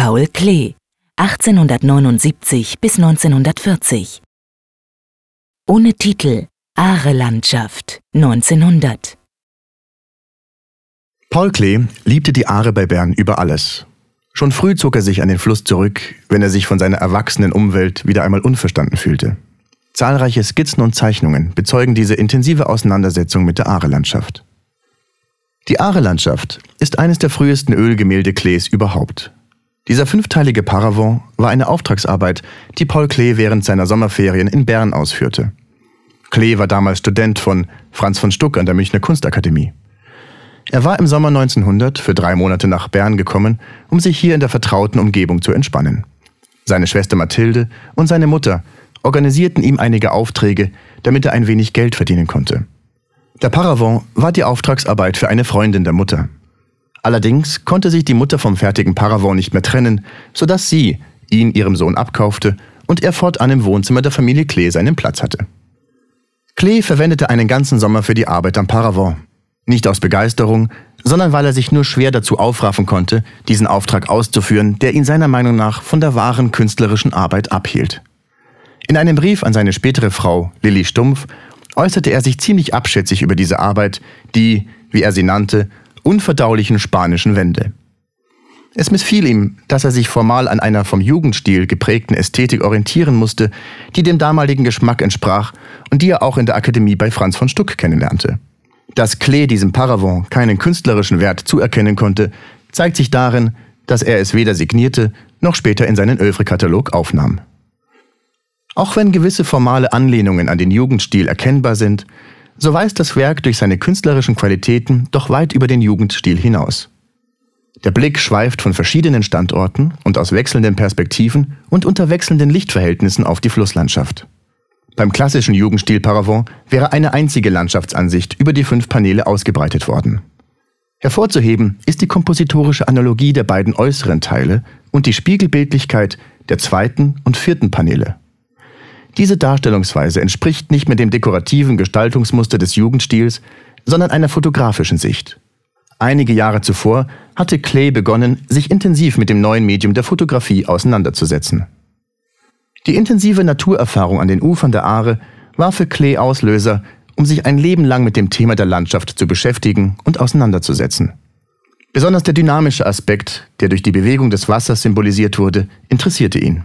Paul Klee, 1879 bis 1940. Ohne Titel Aare-Landschaft 1900. Paul Klee liebte die Aare bei Bern über alles. Schon früh zog er sich an den Fluss zurück, wenn er sich von seiner erwachsenen Umwelt wieder einmal unverstanden fühlte. Zahlreiche Skizzen und Zeichnungen bezeugen diese intensive Auseinandersetzung mit der Aare-Landschaft. Die Aare-Landschaft ist eines der frühesten Ölgemälde Klees überhaupt. Dieser fünfteilige Paravent war eine Auftragsarbeit, die Paul Klee während seiner Sommerferien in Bern ausführte. Klee war damals Student von Franz von Stuck an der Münchner Kunstakademie. Er war im Sommer 1900 für drei Monate nach Bern gekommen, um sich hier in der vertrauten Umgebung zu entspannen. Seine Schwester Mathilde und seine Mutter organisierten ihm einige Aufträge, damit er ein wenig Geld verdienen konnte. Der Paravent war die Auftragsarbeit für eine Freundin der Mutter. Allerdings konnte sich die Mutter vom fertigen Paravent nicht mehr trennen, sodass sie ihn ihrem Sohn abkaufte und er fortan im Wohnzimmer der Familie Klee seinen Platz hatte. Klee verwendete einen ganzen Sommer für die Arbeit am Paravent. Nicht aus Begeisterung, sondern weil er sich nur schwer dazu aufraffen konnte, diesen Auftrag auszuführen, der ihn seiner Meinung nach von der wahren künstlerischen Arbeit abhielt. In einem Brief an seine spätere Frau, Lilly Stumpf, äußerte er sich ziemlich abschätzig über diese Arbeit, die, wie er sie nannte, unverdaulichen spanischen Wände. Es missfiel ihm, dass er sich formal an einer vom Jugendstil geprägten Ästhetik orientieren musste, die dem damaligen Geschmack entsprach und die er auch in der Akademie bei Franz von Stuck kennenlernte. Dass Klee diesem Paravent keinen künstlerischen Wert zuerkennen konnte, zeigt sich darin, dass er es weder signierte noch später in seinen Övre-Katalog aufnahm. Auch wenn gewisse formale Anlehnungen an den Jugendstil erkennbar sind, so weist das Werk durch seine künstlerischen Qualitäten doch weit über den Jugendstil hinaus. Der Blick schweift von verschiedenen Standorten und aus wechselnden Perspektiven und unter wechselnden Lichtverhältnissen auf die Flusslandschaft. Beim klassischen Jugendstil Paravent wäre eine einzige Landschaftsansicht über die fünf Paneele ausgebreitet worden. Hervorzuheben ist die kompositorische Analogie der beiden äußeren Teile und die Spiegelbildlichkeit der zweiten und vierten Paneele. Diese Darstellungsweise entspricht nicht mehr dem dekorativen Gestaltungsmuster des Jugendstils, sondern einer fotografischen Sicht. Einige Jahre zuvor hatte Clay begonnen, sich intensiv mit dem neuen Medium der Fotografie auseinanderzusetzen. Die intensive Naturerfahrung an den Ufern der Aare war für Clay Auslöser, um sich ein Leben lang mit dem Thema der Landschaft zu beschäftigen und auseinanderzusetzen. Besonders der dynamische Aspekt, der durch die Bewegung des Wassers symbolisiert wurde, interessierte ihn.